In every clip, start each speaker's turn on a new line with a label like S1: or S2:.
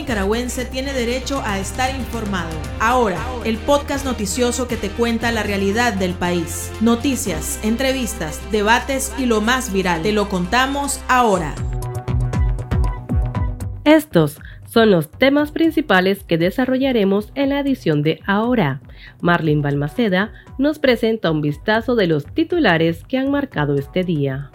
S1: nicaragüense tiene derecho a estar informado. Ahora, el podcast noticioso que te cuenta la realidad del país. Noticias, entrevistas, debates y lo más viral. Te lo contamos ahora.
S2: Estos son los temas principales que desarrollaremos en la edición de Ahora. Marlene Balmaceda nos presenta un vistazo de los titulares que han marcado este día.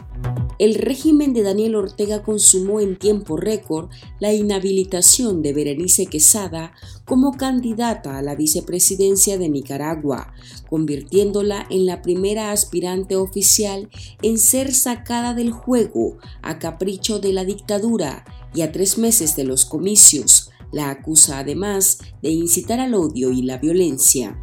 S3: El régimen de Daniel Ortega consumó en tiempo récord la inhabilitación de Berenice Quesada como candidata a la vicepresidencia de Nicaragua, convirtiéndola en la primera aspirante oficial en ser sacada del juego a capricho de la dictadura y a tres meses de los comicios. La acusa además de incitar al odio y la violencia.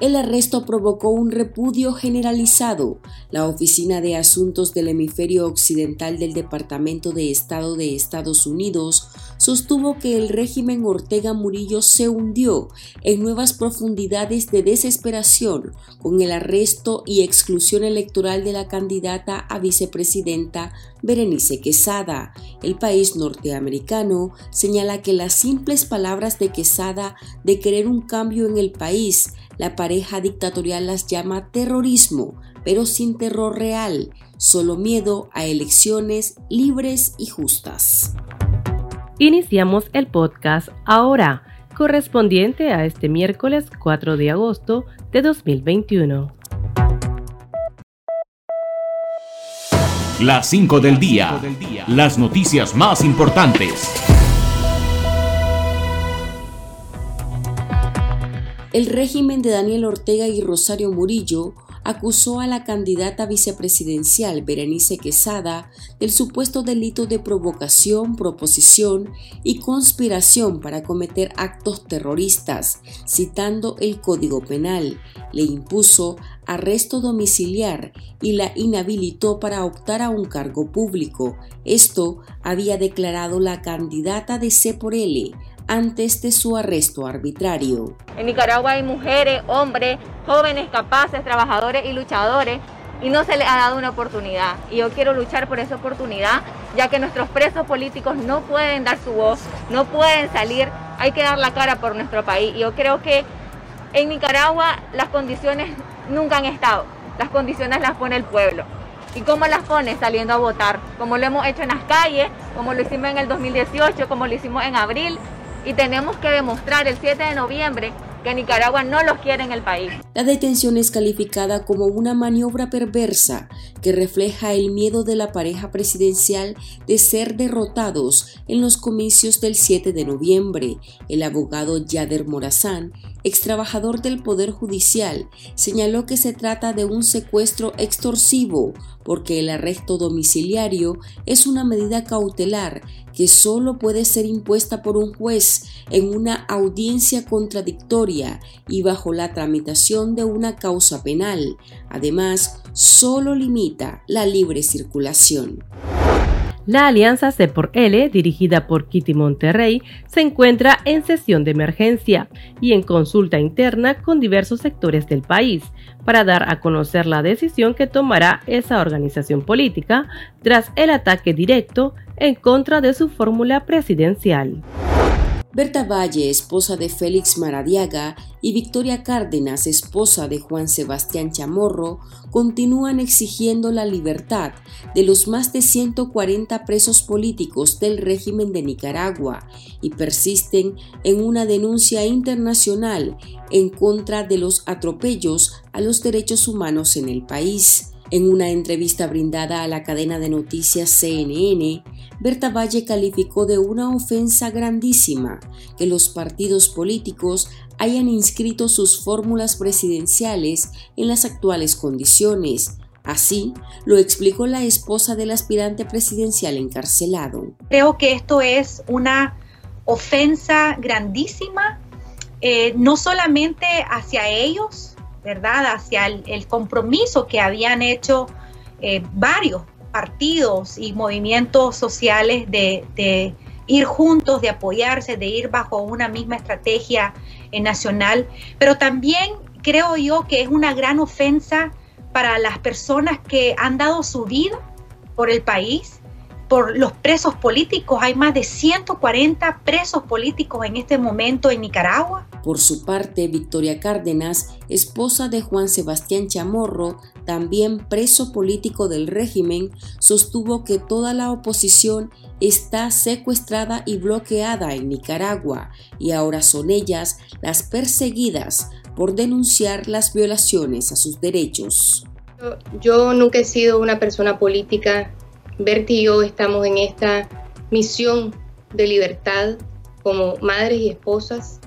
S3: El arresto provocó un repudio generalizado. La Oficina de Asuntos del Hemisferio Occidental del Departamento de Estado de Estados Unidos sostuvo que el régimen Ortega Murillo se hundió en nuevas profundidades de desesperación con el arresto y exclusión electoral de la candidata a vicepresidenta Berenice Quesada. El país norteamericano señala que las simples palabras de Quesada de querer un cambio en el país la pareja dictatorial las llama terrorismo, pero sin terror real, solo miedo a elecciones libres y justas.
S2: Iniciamos el podcast ahora, correspondiente a este miércoles 4 de agosto de 2021.
S4: Las 5 del día. Las noticias más importantes.
S3: El régimen de Daniel Ortega y Rosario Murillo acusó a la candidata vicepresidencial Berenice Quesada del supuesto delito de provocación, proposición y conspiración para cometer actos terroristas, citando el Código Penal. Le impuso arresto domiciliar y la inhabilitó para optar a un cargo público. Esto había declarado la candidata de C por L, antes de su arresto arbitrario.
S5: En Nicaragua hay mujeres, hombres, jóvenes capaces, trabajadores y luchadores y no se les ha dado una oportunidad. Y yo quiero luchar por esa oportunidad, ya que nuestros presos políticos no pueden dar su voz, no pueden salir, hay que dar la cara por nuestro país. Y yo creo que en Nicaragua las condiciones nunca han estado, las condiciones las pone el pueblo. ¿Y cómo las pone? Saliendo a votar, como lo hemos hecho en las calles, como lo hicimos en el 2018, como lo hicimos en abril, y tenemos que demostrar el 7 de noviembre que Nicaragua no los quiere en el país.
S3: La detención es calificada como una maniobra perversa que refleja el miedo de la pareja presidencial de ser derrotados en los comicios del 7 de noviembre. El abogado Yader Morazán, ex trabajador del Poder Judicial, señaló que se trata de un secuestro extorsivo porque el arresto domiciliario es una medida cautelar que solo puede ser impuesta por un juez en una audiencia contradictoria y bajo la tramitación de una causa penal. Además, solo limita la libre circulación.
S2: La alianza C por L, dirigida por Kitty Monterrey, se encuentra en sesión de emergencia y en consulta interna con diversos sectores del país para dar a conocer la decisión que tomará esa organización política tras el ataque directo en contra de su fórmula presidencial.
S3: Berta Valle, esposa de Félix Maradiaga, y Victoria Cárdenas, esposa de Juan Sebastián Chamorro, continúan exigiendo la libertad de los más de 140 presos políticos del régimen de Nicaragua y persisten en una denuncia internacional en contra de los atropellos a los derechos humanos en el país. En una entrevista brindada a la cadena de noticias CNN, Berta Valle calificó de una ofensa grandísima que los partidos políticos hayan inscrito sus fórmulas presidenciales en las actuales condiciones. Así lo explicó la esposa del aspirante presidencial encarcelado.
S6: Creo que esto es una ofensa grandísima, eh, no solamente hacia ellos, ¿verdad? Hacia el, compromiso que habían hecho eh, varios partidos y movimientos sociales de, ir juntos, de apoyarse, de ir bajo una misma estrategia eh, nacional, pero también creo yo que es una gran ofensa para las personas que han dado su vida por el país, por los presos políticos. Hay más de 140 presos políticos en este momento en Nicaragua.
S3: Por su parte, Victoria Cárdenas, esposa de Juan Sebastián Chamorro, también preso político del régimen, sostuvo que toda la oposición está secuestrada y bloqueada en Nicaragua y ahora son ellas las perseguidas por denunciar las violaciones a sus derechos.
S7: Yo nunca he sido una persona política Berti y yo estamos en esta misión de libertad como madres y esposas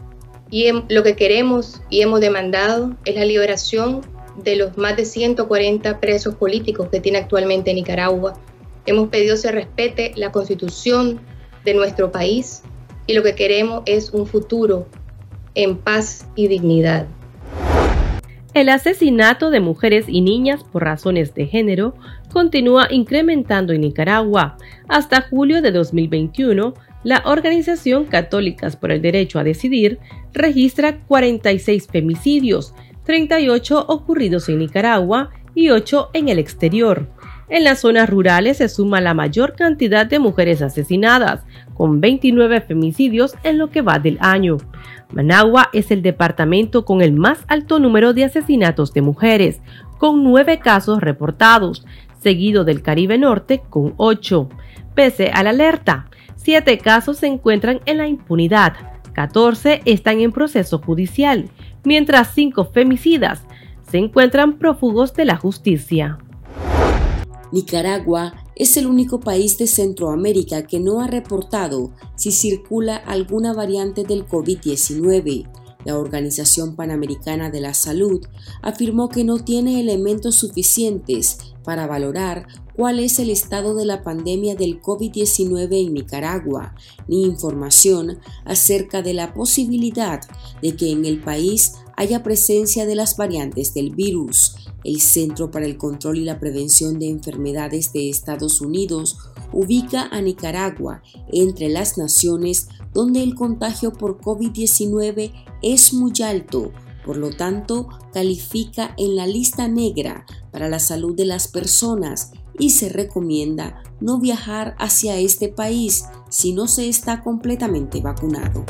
S7: y lo que queremos y hemos demandado es la liberación de los más de 140 presos políticos que tiene actualmente Nicaragua. Hemos pedido se respete la constitución de nuestro país y lo que queremos es un futuro en paz y dignidad.
S2: El asesinato de mujeres y niñas por razones de género continúa incrementando en Nicaragua. Hasta julio de 2021, la Organización Católicas por el Derecho a Decidir registra 46 femicidios, 38 ocurridos en Nicaragua y 8 en el exterior. En las zonas rurales se suma la mayor cantidad de mujeres asesinadas, con 29 femicidios en lo que va del año. Managua es el departamento con el más alto número de asesinatos de mujeres, con 9 casos reportados, seguido del Caribe Norte con 8. Pese a la alerta, 7 casos se encuentran en la impunidad, 14 están en proceso judicial, mientras 5 femicidas se encuentran prófugos de la justicia.
S3: Nicaragua es el único país de Centroamérica que no ha reportado si circula alguna variante del COVID-19. La Organización Panamericana de la Salud afirmó que no tiene elementos suficientes para valorar cuál es el estado de la pandemia del COVID-19 en Nicaragua, ni información acerca de la posibilidad de que en el país haya presencia de las variantes del virus. El Centro para el Control y la Prevención de Enfermedades de Estados Unidos ubica a Nicaragua entre las naciones donde el contagio por COVID-19 es muy alto, por lo tanto califica en la lista negra para la salud de las personas y se recomienda no viajar hacia este país si no se está completamente vacunado.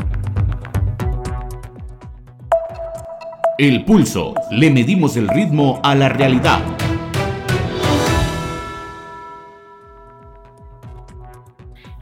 S4: El pulso. Le medimos el ritmo a la realidad.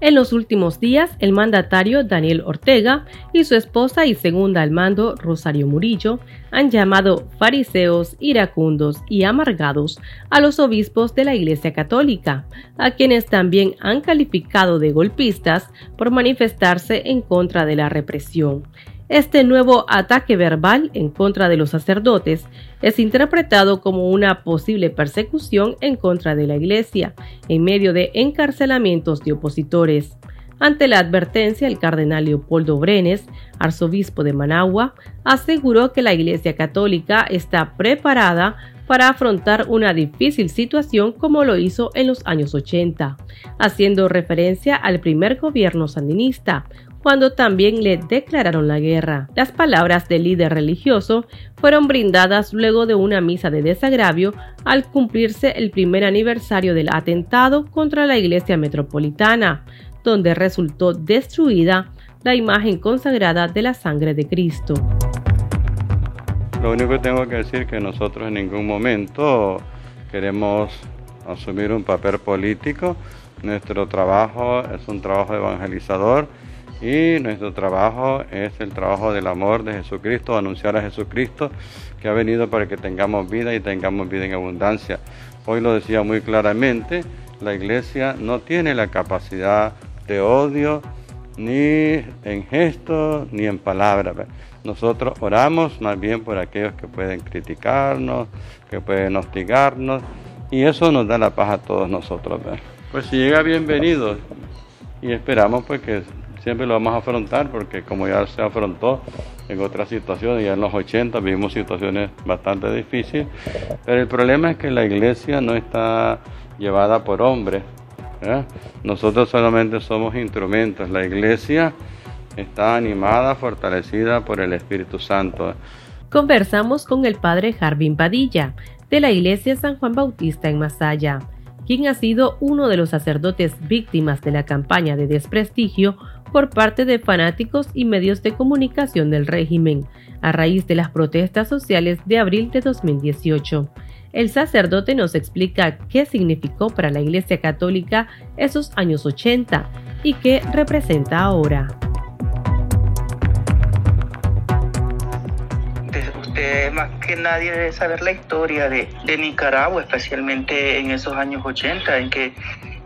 S2: En los últimos días, el mandatario Daniel Ortega y su esposa y segunda al mando, Rosario Murillo, han llamado fariseos, iracundos y amargados a los obispos de la Iglesia Católica, a quienes también han calificado de golpistas por manifestarse en contra de la represión. Este nuevo ataque verbal en contra de los sacerdotes es interpretado como una posible persecución en contra de la Iglesia, en medio de encarcelamientos de opositores. Ante la advertencia, el cardenal Leopoldo Brenes, arzobispo de Managua, aseguró que la Iglesia Católica está preparada para afrontar una difícil situación como lo hizo en los años 80, haciendo referencia al primer gobierno sandinista, cuando también le declararon la guerra. Las palabras del líder religioso fueron brindadas luego de una misa de desagravio al cumplirse el primer aniversario del atentado contra la iglesia metropolitana, donde resultó destruida la imagen consagrada de la sangre de Cristo.
S8: Lo único que tengo que decir es que nosotros en ningún momento queremos asumir un papel político. Nuestro trabajo es un trabajo evangelizador y nuestro trabajo es el trabajo del amor de Jesucristo, anunciar a Jesucristo que ha venido para que tengamos vida y tengamos vida en abundancia. Hoy lo decía muy claramente, la iglesia no tiene la capacidad de odio ni en gestos ni en palabras. Nosotros oramos más bien por aquellos que pueden criticarnos, que pueden hostigarnos y eso nos da la paz a todos nosotros. Pues si llega bienvenido y esperamos pues que siempre lo vamos a afrontar porque como ya se afrontó en otras situaciones, ya en los 80 vivimos situaciones bastante difíciles, pero el problema es que la iglesia no está llevada por hombres, nosotros solamente somos instrumentos, la iglesia está animada, fortalecida por el Espíritu Santo.
S2: Conversamos con el padre Jardín Padilla de la iglesia San Juan Bautista en Masaya quien ha sido uno de los sacerdotes víctimas de la campaña de desprestigio por parte de fanáticos y medios de comunicación del régimen, a raíz de las protestas sociales de abril de 2018. El sacerdote nos explica qué significó para la Iglesia Católica esos años 80 y qué representa ahora.
S9: Usted más que nadie debe saber la historia de, de Nicaragua, especialmente en esos años 80 en que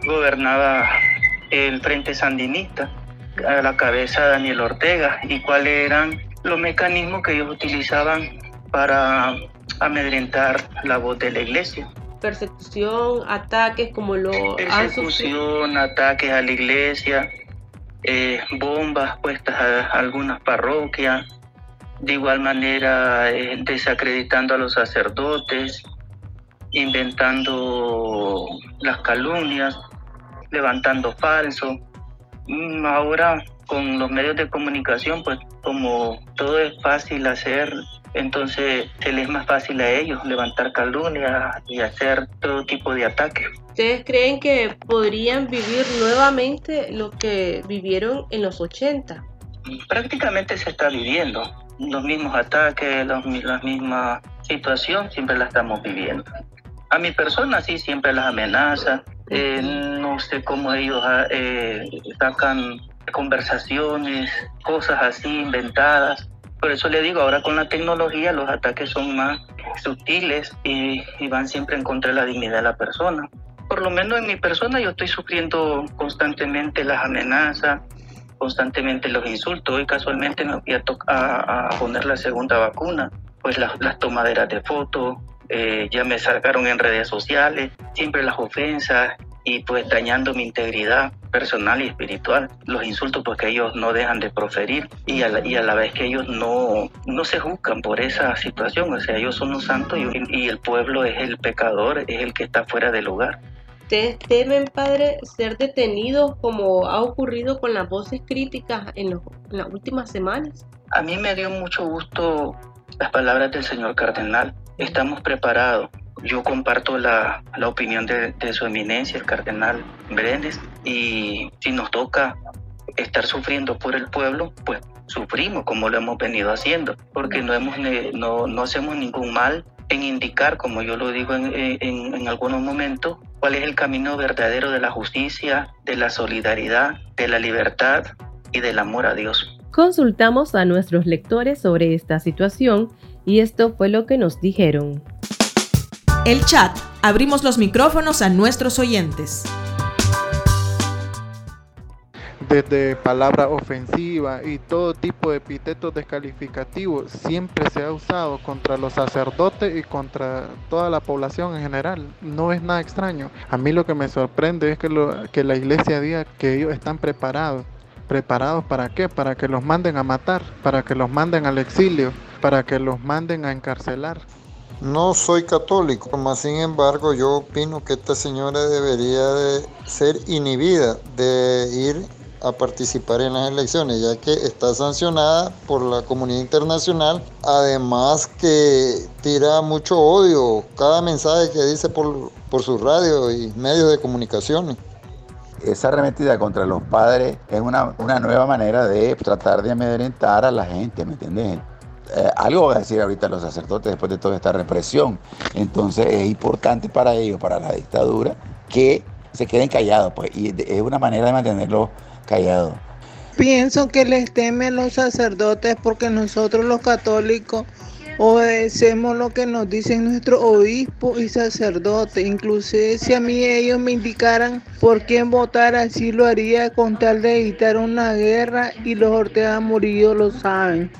S9: gobernaba el Frente Sandinista a la cabeza Daniel Ortega y cuáles eran los mecanismos que ellos utilizaban para amedrentar la voz de la iglesia.
S2: Persecución, ataques como lo
S9: Persecución, ataques a la iglesia, eh, bombas puestas a, algunas parroquias, de igual manera eh, desacreditando a los sacerdotes, inventando las calumnias, levantando falso. Mm, ahora con los medios de comunicación, pues como todo es fácil hacer, entonces se les es más fácil a ellos levantar calumnias y hacer todo tipo de ataques.
S2: ¿Ustedes creen que podrían vivir nuevamente lo que vivieron en los 80?
S9: Prácticamente se está viviendo. Los mismos ataques, los, la misma situación, siempre la estamos viviendo. A mi persona sí, siempre las amenaza. Eh, no sé cómo ellos ah, eh, sacan conversaciones, cosas así inventadas. Por eso le digo, ahora con la tecnología los ataques son más sutiles y, van siempre en contra de la dignidad de la persona. Por lo menos en mi persona yo estoy sufriendo constantemente las amenazas, constantemente los insultos. Hoy casualmente me voy a, a poner la segunda vacuna, pues las, las tomaderas de fotos, eh, ya me sacaron en redes sociales, siempre las ofensas y pues dañando mi integridad personal y espiritual. Los insultos pues que ellos no dejan de proferir y a la, y a la vez que ellos no, no se juzgan por esa situación, o sea, ellos son los santos y, y el pueblo es el pecador, es el que está fuera del lugar.
S2: ¿Ustedes temen, padre, ser detenidos como ha ocurrido con las voces críticas en, en las últimas semanas?
S9: A mí me dio mucho gusto las palabras del señor cardenal. Estamos preparados yo comparto la, la opinión de, de, su eminencia, el cardenal Brenes, y si nos toca estar sufriendo por el pueblo, pues sufrimos como lo hemos venido haciendo, porque no, hemos, no, no hacemos ningún mal en indicar, como yo lo digo en, en, en algunos momentos, cuál es el camino verdadero de la justicia, de la solidaridad, de la libertad y del amor a Dios.
S2: Consultamos a nuestros lectores sobre esta situación y esto fue lo que nos dijeron.
S1: El chat. Abrimos los micrófonos a nuestros oyentes.
S10: Desde palabra ofensiva y todo tipo de epítetos descalificativos siempre se ha usado contra los sacerdotes y contra toda la población en general. No es nada extraño. A mí lo que me sorprende es que, lo, que la iglesia diga que ellos están preparados. ¿Preparados para qué? Para que los manden a matar, para que los manden al exilio, para que los manden a encarcelar.
S11: No soy católico, más sin embargo yo opino que esta señora debería de ser inhibida de ir a participar en las elecciones, ya que está sancionada por la comunidad internacional, además que tira mucho odio cada mensaje que dice por, por su radio y medios de comunicación.
S12: Esa arremetida contra los padres es una, una nueva manera de tratar de amedrentar a la gente, ¿me entiendes? Eh, algo va a decir ahorita los sacerdotes después de toda esta represión. Entonces es importante para ellos, para la dictadura, que se queden callados, pues, y es una manera de mantenerlos callados.
S13: Pienso que les temen los sacerdotes porque nosotros los católicos obedecemos lo que nos dicen nuestros obispos y sacerdotes. Inclusive si a mí ellos me indicaran por quién votar, así lo haría con tal de evitar una guerra y los Ortega Murillo lo saben.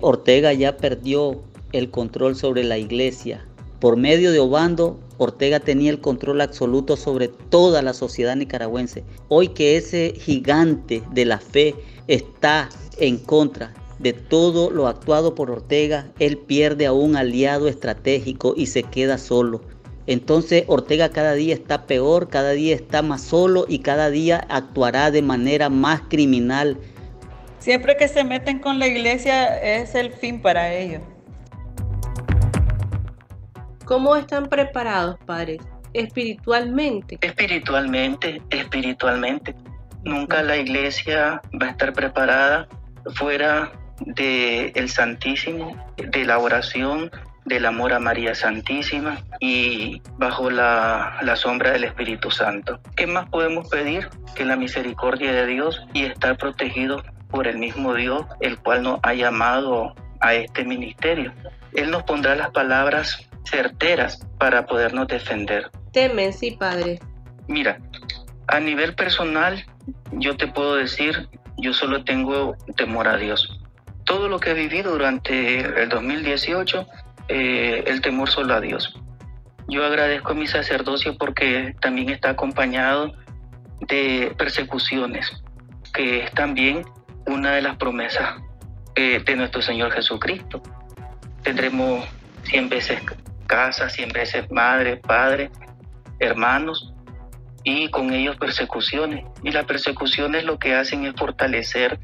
S14: Ortega ya perdió el control sobre la iglesia. Por medio de Obando, Ortega tenía el control absoluto sobre toda la sociedad nicaragüense. Hoy que ese gigante de la fe está en contra de todo lo actuado por Ortega, él pierde a un aliado estratégico y se queda solo. Entonces Ortega cada día está peor, cada día está más solo y cada día actuará de manera más criminal
S15: Siempre que se meten con la iglesia es el fin para ellos.
S2: ¿Cómo están preparados, padres?
S7: espiritualmente.
S9: Espiritualmente, espiritualmente. Nunca la iglesia va a estar preparada fuera del el Santísimo, de la oración, del amor a María Santísima y bajo la, la, sombra del Espíritu Santo. ¿Qué más podemos pedir que la misericordia de Dios y estar protegidos por el mismo Dios, el cual nos ha llamado a este ministerio? Él nos pondrá las palabras certeras para podernos defender.
S7: Temen, sí, Padre.
S9: Mira, a nivel personal, yo te puedo decir, yo solo tengo temor a Dios. Todo lo que he vivido durante el 2018 eh, el temor solo a Dios. Yo agradezco mi sacerdocio porque también está acompañado de persecuciones, que es también una de las promesas eh, de nuestro Señor Jesucristo. Tendremos cien veces casa, cien veces madre, padre, hermanos, y con ellos persecuciones. Y las persecuciones lo que hacen es fortalecer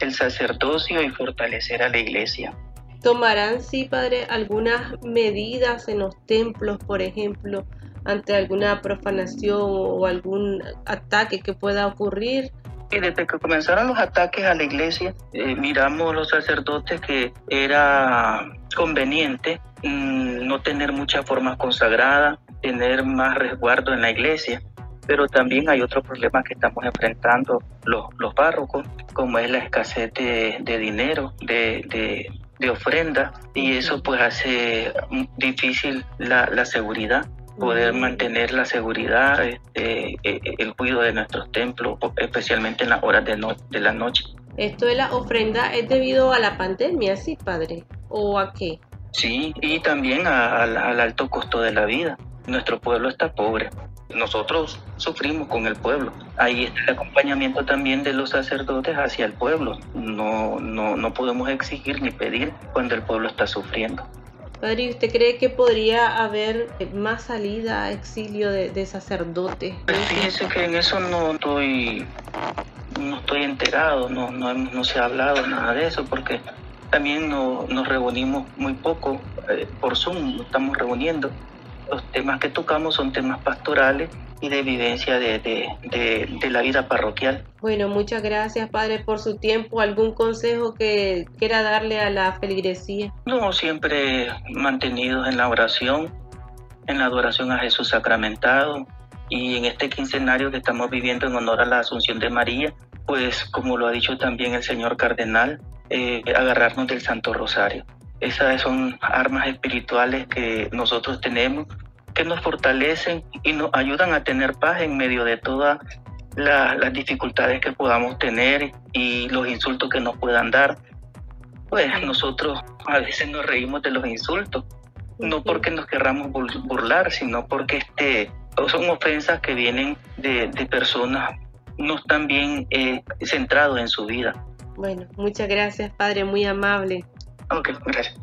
S9: el sacerdocio y fortalecer a la iglesia.
S7: ¿Tomarán, sí, Padre, algunas medidas en los templos, por ejemplo, ante alguna profanación o algún ataque que pueda ocurrir?
S9: Y desde que comenzaron los ataques a la iglesia, eh, miramos los sacerdotes que era conveniente mm, no tener muchas formas consagradas, tener más resguardo en la iglesia. Pero también hay otro problema que estamos enfrentando los, los párrocos, como es la escasez de, dinero, de, de ofrenda y eso pues hace difícil la, la seguridad poder mantener la seguridad, este, e, e, el cuidado de nuestros templos, especialmente en las horas de, de la noche.
S7: ¿Esto de la ofrenda es debido a la pandemia, sí, padre? ¿O a qué?
S9: Sí, y también al alto costo de la vida. Nuestro pueblo está pobre nosotros sufrimos con el pueblo. Ahí está el acompañamiento también de los sacerdotes hacia el pueblo. No, no, no podemos exigir ni pedir cuando el pueblo está sufriendo.
S7: Padre, ¿usted cree que podría haber más salida, exilio de, sacerdotes?
S9: Pues fíjese que en eso no estoy, no estoy enterado, no, no, no se ha hablado nada de eso, porque también no, nos reunimos muy poco eh, por Zoom, nos estamos reuniendo los temas que tocamos son temas pastorales y de vivencia de, de, la vida parroquial.
S7: Bueno, muchas gracias Padre por su tiempo. ¿Algún consejo que quiera darle a la feligresía?
S9: No, siempre mantenidos en la oración, en la adoración a Jesús sacramentado y en este quincenario que estamos viviendo en honor a la Asunción de María, pues como lo ha dicho también el señor cardenal, eh, agarrarnos del Santo Rosario. Esas son armas espirituales que nosotros tenemos que nos fortalecen y nos ayudan a tener paz en medio de todas las dificultades que podamos tener y los insultos que nos puedan dar. Pues nosotros a veces nos reímos de los insultos, no porque nos querramos burlar, sino porque este, son ofensas que vienen de, personas no están bien eh, centrados en su vida.
S7: Bueno, muchas gracias, Padre, muy amable.
S9: Ok, gracias.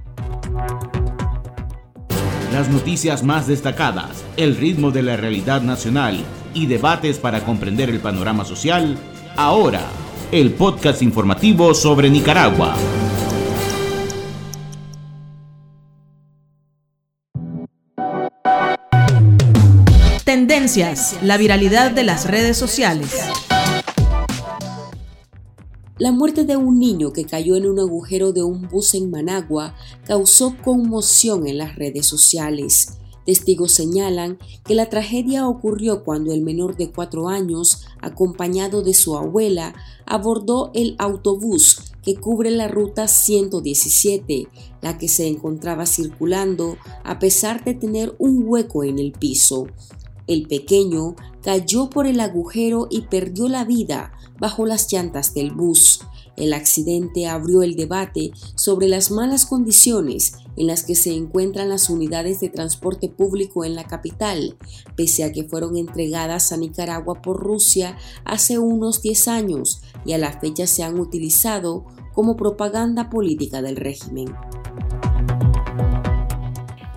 S4: Las noticias más destacadas, el ritmo de la realidad nacional y debates para comprender el panorama social, ahora, el podcast informativo sobre Nicaragua.
S1: Tendencias, la viralidad de las redes sociales.
S3: La muerte de un niño que cayó en un agujero de un bus en Managua causó conmoción en las redes sociales. Testigos señalan que la tragedia ocurrió cuando el menor de cuatro años, acompañado de su abuela, abordó el autobús que cubre la ruta 117, la que se encontraba circulando a pesar de tener un hueco en el piso. El pequeño cayó por el agujero y perdió la vida bajo las llantas del bus. El accidente abrió el debate sobre las malas condiciones en las que se encuentran las unidades de transporte público en la capital, pese a que fueron entregadas a Nicaragua por Rusia hace unos 10 años y a la fecha se han utilizado como propaganda política del régimen.